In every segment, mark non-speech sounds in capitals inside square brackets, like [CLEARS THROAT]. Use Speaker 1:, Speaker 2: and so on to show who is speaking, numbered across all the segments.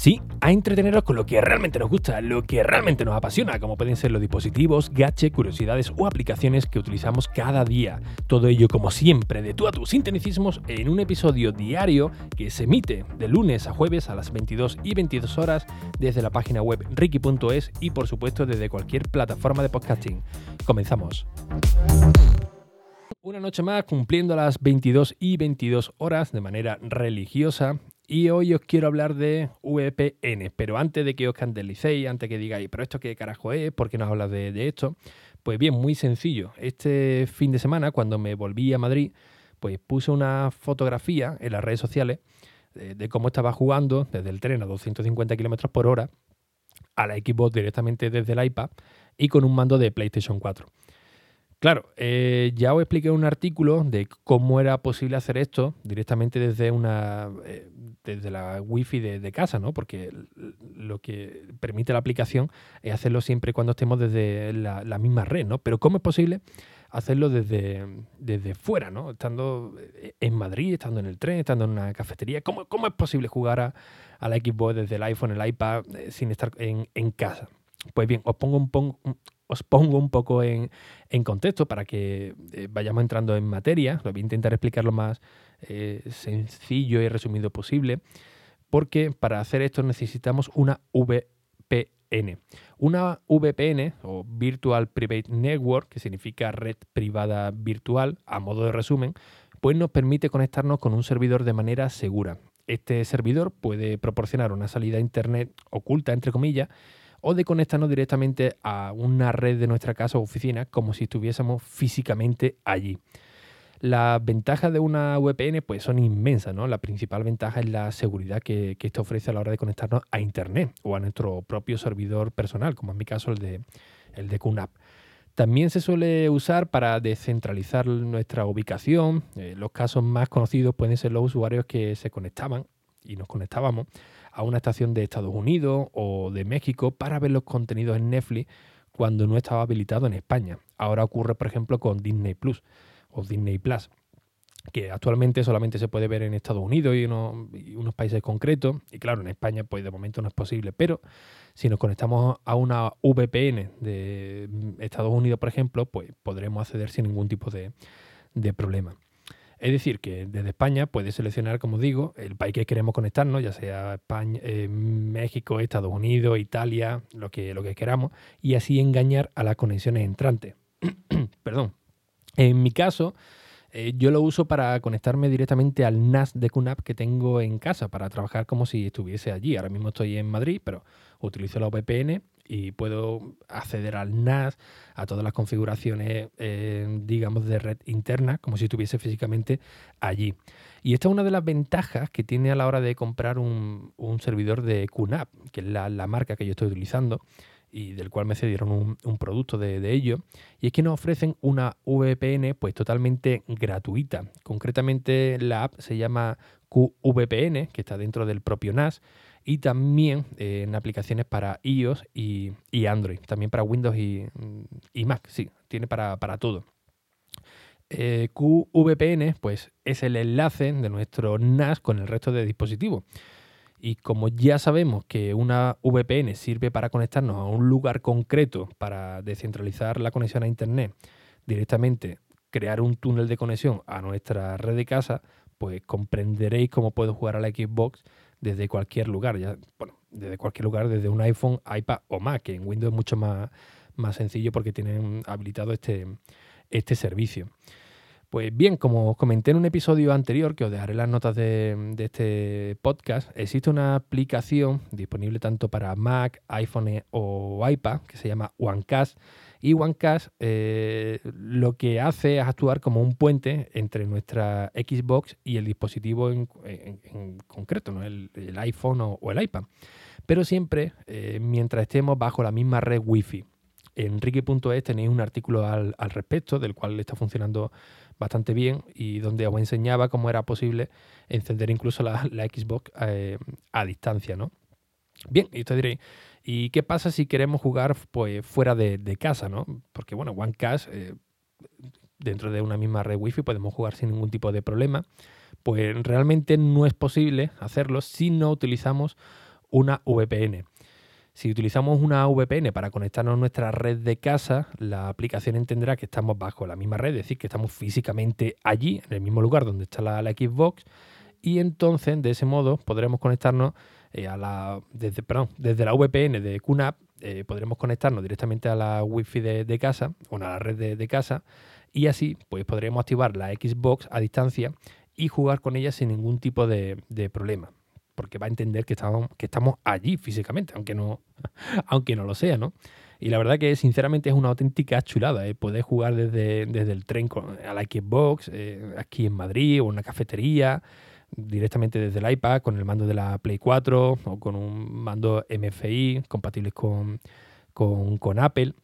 Speaker 1: Sí, a entreteneros con lo que realmente nos gusta, lo que realmente nos apasiona, como pueden ser los dispositivos, gadgets, curiosidades o aplicaciones que utilizamos cada día. Todo ello, como siempre, de tú a tus sinteticismos en un episodio diario que se emite de lunes a jueves a las 22 y 22 horas desde la página web ricky.es y por supuesto desde cualquier plataforma de podcasting. Comenzamos. Una noche más cumpliendo las 22 y 22 horas de manera religiosa y hoy os quiero hablar de VPN, pero antes de que os candelicéis, antes que digáis, pero esto qué carajo es, ¿por qué no hablas de, esto? Pues bien, muy sencillo. Este fin de semana, cuando me volví a Madrid, pues puse una fotografía en las redes sociales de, de cómo estaba jugando desde el tren a 250 km por hora a la Xbox directamente desde el iPad y con un mando de PlayStation 4. Claro, eh, ya os expliqué un artículo de cómo era posible hacer esto directamente desde una eh, desde la wifi de, de, casa, ¿no? Porque lo que permite la aplicación es hacerlo siempre cuando estemos desde la, misma red, ¿no? Pero ¿cómo es posible hacerlo desde, desde fuera, ¿no? Estando en Madrid, estando en el tren, estando en una cafetería. ¿Cómo, cómo es posible jugar a, la Xbox desde el iPhone, el iPad, eh, sin estar en, en casa? Pues bien, os pongo un, pon, os pongo un poco en, contexto para que eh, vayamos entrando en materia. Lo voy a intentar explicar lo más eh, sencillo y resumido posible, porque para hacer esto necesitamos una VPN. Una VPN o Virtual Private Network, que significa red privada virtual, a modo de resumen, pues nos permite conectarnos con un servidor de manera segura. Este servidor puede proporcionar una salida a Internet oculta, entre comillas, o de conectarnos directamente a una red de nuestra casa o oficina como si estuviésemos físicamente allí. Las ventajas de una VPN pues, son inmensas. ¿no? La principal ventaja es la seguridad que, que esto ofrece a la hora de conectarnos a Internet o a nuestro propio servidor personal, como en mi caso el de, el de QNAP. También se suele usar para descentralizar nuestra ubicación. Eh, los casos más conocidos pueden ser los usuarios que se conectaban y nos conectábamos a una estación de Estados Unidos o de México para ver los contenidos en Netflix cuando no estaba habilitado en España. Ahora ocurre, por ejemplo, con Disney Plus o Disney Plus, que actualmente solamente se puede ver en Estados Unidos y, uno, y, unos países concretos. Y claro, en España, pues de momento no es posible. Pero si nos conectamos a una VPN de Estados Unidos, por ejemplo, pues podremos acceder sin ningún tipo de problema. Es decir, que desde España puedes seleccionar, como digo, el país que queremos conectarnos, ya sea España, eh, México, Estados Unidos, Italia, lo que, lo que queramos, y así engañar a las conexiones entrantes. [CLEARS THROAT] Perdón. En mi caso, eh, yo lo uso para conectarme directamente al NAS de QNAP que tengo en casa, para trabajar como si estuviese allí. Ahora mismo estoy en Madrid, pero utilizo la VPN y puedo acceder al NAS, a todas las configuraciones, eh, digamos, de red interna, como si estuviese físicamente allí. Y esta es una de las ventajas que tiene a la hora de comprar un, servidor de QNAP, que es la, marca que yo estoy utilizando y del cual me cedieron un, un producto de, de, ello, y es que nos ofrecen una VPN pues totalmente gratuita. Concretamente la app se llama QVPN, que está dentro del propio NAS, y también eh, en aplicaciones para iOS y, Android, también para Windows y, y Mac, sí, tiene para, para todo. Eh, QVPN pues, es el enlace de nuestro NAS con el resto de dispositivos. Y como ya sabemos que una VPN sirve para conectarnos a un lugar concreto para descentralizar la conexión a Internet directamente, crear un túnel de conexión a nuestra red de casa, pues comprenderéis cómo puedo jugar a la Xbox desde cualquier lugar, ya, bueno, desde cualquier lugar, desde un iPhone, iPad o Mac, en Windows es mucho más, más sencillo porque tienen habilitado este, este servicio. Pues bien, como comenté en un episodio anterior, que os dejaré las notas de, este podcast, existe una aplicación disponible tanto para Mac, iPhone o iPad que se llama OneCast. Y OneCast eh, lo que hace es actuar como un puente entre nuestra Xbox y el dispositivo en, concreto, ¿no? el, iPhone o, o, el iPad. Pero siempre eh, mientras estemos bajo la misma red Wi-Fi. En Ricky.es tenéis un artículo al, respecto, del cual está funcionando bastante bien y donde os enseñaba cómo era posible encender incluso la, Xbox eh, a distancia, ¿no? Bien, y usted diréis, ¿y qué pasa si queremos jugar pues, fuera de, de casa, ¿no? Porque, bueno, OneCast, eh, dentro de una misma red wifi podemos jugar sin ningún tipo de problema, pues realmente no es posible hacerlo si no utilizamos una VPN. Si utilizamos una VPN para conectarnos a nuestra red de casa, la aplicación entenderá que estamos bajo la misma red, es decir, que estamos físicamente allí, en el mismo lugar donde está la, Xbox, y entonces de ese modo podremos conectarnos eh, a la, desde, perdón, desde la VPN de QNAP, eh, podremos conectarnos directamente a la Wi-Fi de, casa, o a la red de, casa, y así pues podremos activar la Xbox a distancia y jugar con ella sin ningún tipo de problema porque va a entender que estamos, que estamos allí físicamente, aunque no, [LAUGHS] aunque no lo sea, ¿no? Y la verdad que sinceramente es una auténtica chulada, ¿eh? poder jugar desde, desde el tren a la Xbox, eh, aquí en Madrid o en una cafetería, directamente desde el iPad con el mando de la Play 4 o con un mando MFI compatibles con, con Apple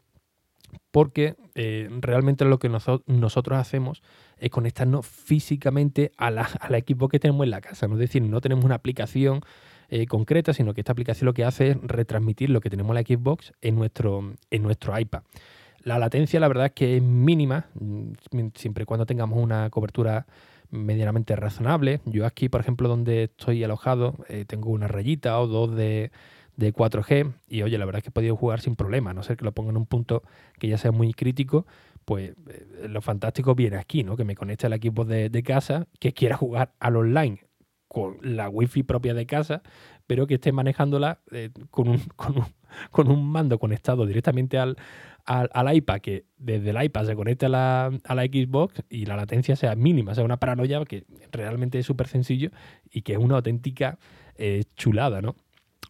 Speaker 1: porque eh, realmente lo que nosotros hacemos es conectarnos físicamente a la, [LAUGHS] a equipo que tenemos en la casa. Es decir, no tenemos una aplicación eh, concreta, sino que esta aplicación lo que hace es retransmitir lo que tenemos en la Xbox en nuestro, en nuestro iPad. La latencia, la verdad es que es mínima, mm, siempre y cuando tengamos una cobertura medianamente razonable. Yo aquí, por ejemplo, donde estoy alojado, eh, tengo una rayita o dos de, de 4G y oye, la verdad es que he podido jugar sin problema, a no ser que lo ponga en un punto que ya sea muy crítico, pues eh, lo fantástico viene aquí, ¿no? Que me conecte al equipo de, casa, que quiera jugar al online con la wifi propia de casa, pero que esté manejándola eh, con, un, [LAUGHS] con, un, mando conectado directamente al, al, iPad, que desde el iPad se conecte a la, a la Xbox y la latencia sea mínima, sea una paranoia que realmente es súper sencillo y que es una auténtica eh, chulada, ¿no?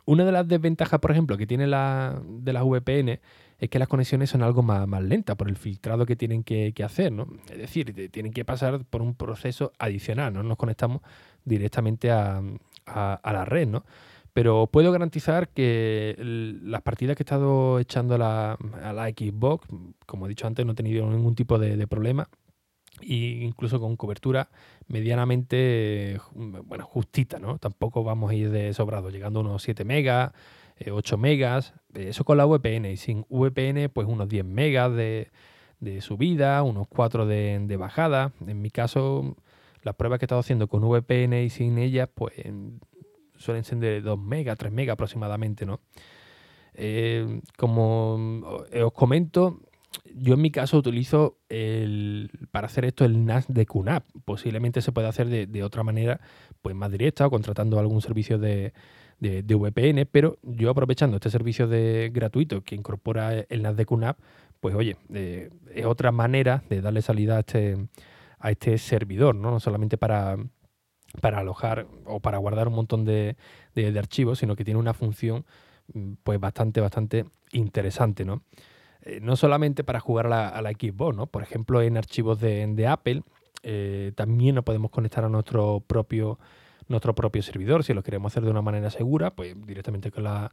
Speaker 1: Una de las desventajas, por ejemplo, que tiene la, de las VPN es que las conexiones son algo más, lentas por el filtrado que tienen que, hacer, ¿no? Es decir, tienen que pasar por un proceso adicional, no nos conectamos directamente a, la red, ¿no? Pero puedo garantizar que las partidas que he estado echando a la, a la Xbox, como he dicho antes, no he tenido ningún tipo de problema y incluso con cobertura medianamente bueno, justita, ¿no? Tampoco vamos a ir de sobrado, llegando a unos 7 megas, 8 eh, megas, eh, eso con la VPN y sin VPN pues unos 10 megas de, subida, unos 4 de, bajada. En mi caso, las pruebas que he estado haciendo con VPN y sin ellas pues suelen ser de 2 megas, 3 megas aproximadamente, ¿no? Eh, como os comento, yo en mi caso utilizo el, para hacer esto el NAS de QNAP. Posiblemente se puede hacer de, otra manera, pues más directa o contratando algún servicio de, VPN, pero yo aprovechando este servicio de gratuito que incorpora el NAS de QNAP, pues oye, eh, es otra manera de darle salida a este, a este servidor, ¿no? no solamente para, para alojar o para guardar un montón de, archivos, sino que tiene una función mm, pues bastante, bastante interesante, ¿no? Eh, no solamente para jugar a la, Xbox, ¿no? Por ejemplo, en archivos de, Apple eh, también nos podemos conectar a nuestro propio, nuestro propio servidor. Si lo queremos hacer de una manera segura, pues directamente con la,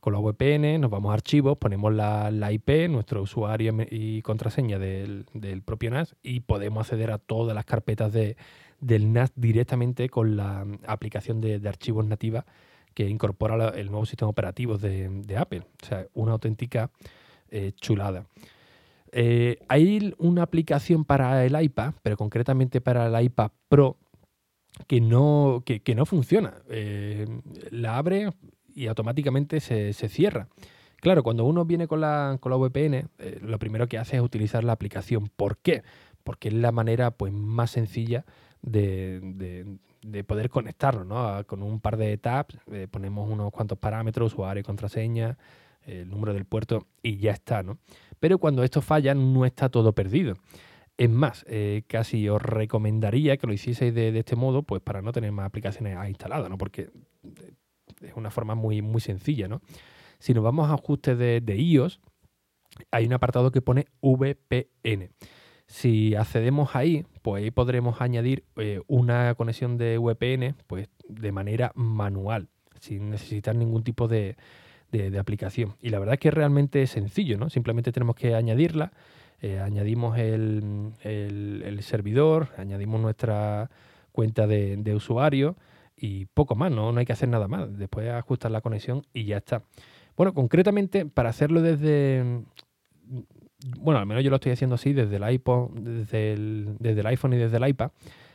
Speaker 1: con la VPN, nos vamos a archivos, ponemos la, IP, nuestro usuario y contraseña del, propio NAS y podemos acceder a todas las carpetas de, del NAS directamente con la aplicación de, archivos nativa que incorpora el nuevo sistema operativo de, de Apple. O sea, una auténtica eh, chulada. Eh, hay una aplicación para el iPad, pero concretamente para el iPad Pro, que no, que, no funciona. Eh, la abre y automáticamente se, cierra. Claro, cuando uno viene con la, con la VPN, lo primero que hace es utilizar la aplicación. ¿Por qué? Porque es la manera pues, más sencilla de, poder conectarnos, ¿no? Con un par de tabs, ponemos unos cuantos parámetros, usuario y contraseña, el número del puerto y ya está, ¿no? Pero cuando esto falla no está todo perdido. Es más, eh, casi os recomendaría que lo hicieseis de, este modo, pues para no tener más aplicaciones instaladas, ¿no? Porque eh, es una forma muy, muy sencilla, ¿no? Si nos vamos a ajustes de, iOS, hay un apartado que pone VPN. Si accedemos ahí, pues ahí podremos añadir eh, una conexión de VPN pues, de manera manual, sin necesitar ningún tipo de, de, aplicación. Y la verdad es que realmente es sencillo, ¿no? Simplemente tenemos que añadirla, eh, añadimos el, el, servidor, añadimos nuestra cuenta de, usuario y poco más, ¿no? no hay que hacer nada más. Después ajustar la conexión y ya está. Bueno, concretamente para hacerlo desde, bueno, al menos yo lo estoy haciendo así desde el iPod, desde el, desde el iPhone y desde el iPad.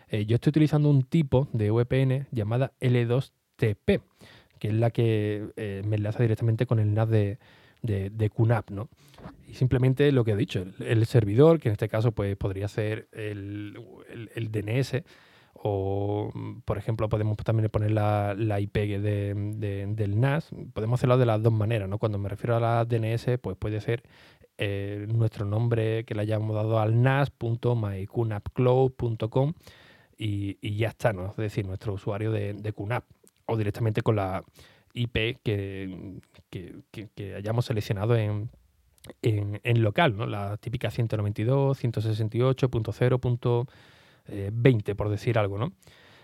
Speaker 1: Eh, yo estoy utilizando un tipo de VPN llamada L2TP, que es la que eh, me enlaza directamente con el NAS de, de, QNAP, ¿no? Y simplemente lo que he dicho, el, servidor, que en este caso pues, podría ser el, DNS, o por ejemplo podemos también poner la, IP del NAS, podemos hacerlo de las dos maneras, ¿no? Cuando me refiero a la DNS, pues puede ser eh, nuestro nombre que le hayamos dado al nas.myqnapcloud.com y, y ya está, ¿no? Es decir, nuestro usuario de, de QNAP o directamente con la IP que, hayamos seleccionado en, en, local, ¿no? la típica 192, 168.0.20, por decir algo, ¿no?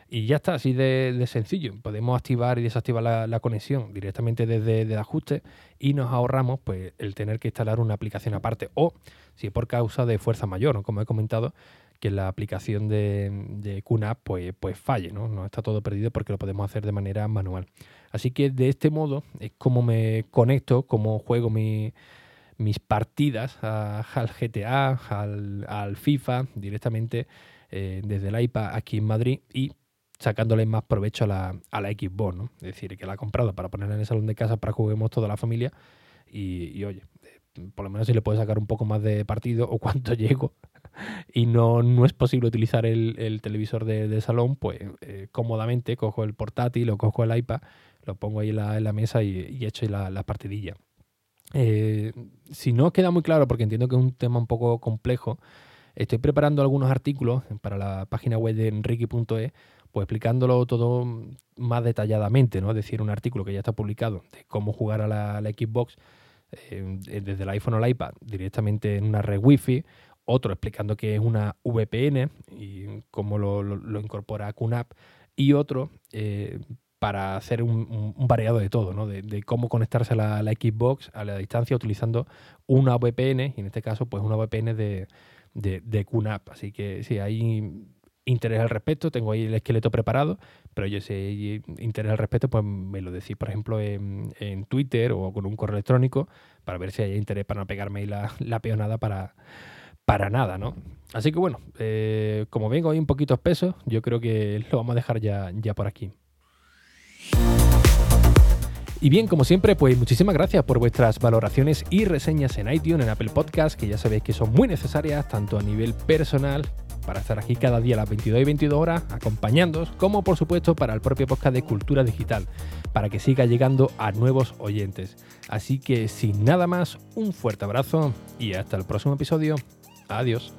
Speaker 1: Y ya está, así de, sencillo. Podemos activar y desactivar la, conexión directamente desde el ajuste y nos ahorramos pues, el tener que instalar una aplicación aparte. O si es por causa de fuerza mayor, como he comentado, que la aplicación de, de QNAP pues, pues falle, ¿no? No está todo perdido porque lo podemos hacer de manera manual. Así que de este modo es como me conecto, como juego mis partidas al GTA, al, FIFA, directamente eh, desde el iPad aquí en Madrid y sacándole más provecho a la, a la Xbox, ¿no? Es decir, que la he comprado para ponerla en el salón de casa para que juguemos toda la familia y, y oye, por lo menos si le puedo sacar un poco más de partido o cuánto [LAUGHS] llego y no, no es posible utilizar el, televisor de, salón, pues eh, cómodamente cojo el portátil o cojo el iPad, lo pongo ahí en la, mesa y, echo la, la partidilla. Eh, si no queda muy claro, porque entiendo que es un tema un poco complejo, estoy preparando algunos artículos para la página web de enrique.es, pues explicándolo todo más detalladamente, ¿no? Es decir, un artículo que ya está publicado de cómo jugar a la, Xbox eh, desde el iPhone o el iPad directamente en una red Wi-Fi, otro explicando qué es una VPN y cómo lo, incorpora a QNAP, y otro eh, para hacer un, variado de todo, ¿no? de, cómo conectarse a la, Xbox a la distancia utilizando una VPN, y en este caso, pues una VPN de, de, QNAP. Así que sí, hay interés al respecto, tengo ahí el esqueleto preparado, pero yo sé interés al respecto, pues me lo decís, por ejemplo, en, Twitter o con un correo electrónico, para ver si hay interés para no pegarme ahí la, la peonada para para nada, ¿no? Así que bueno, eh, como vengo ahí un poquito espeso, yo creo que lo vamos a dejar ya, ya por aquí. Y bien, como siempre, pues muchísimas gracias por vuestras valoraciones y reseñas en iTunes, en Apple Podcast, que ya sabéis que son muy necesarias, tanto a nivel personal, para estar aquí cada día a las 22 y 22 horas acompañándoos, como por supuesto para el propio podcast de Cultura Digital, para que siga llegando a nuevos oyentes. Así que sin nada más, un fuerte abrazo y hasta el próximo episodio. Adiós.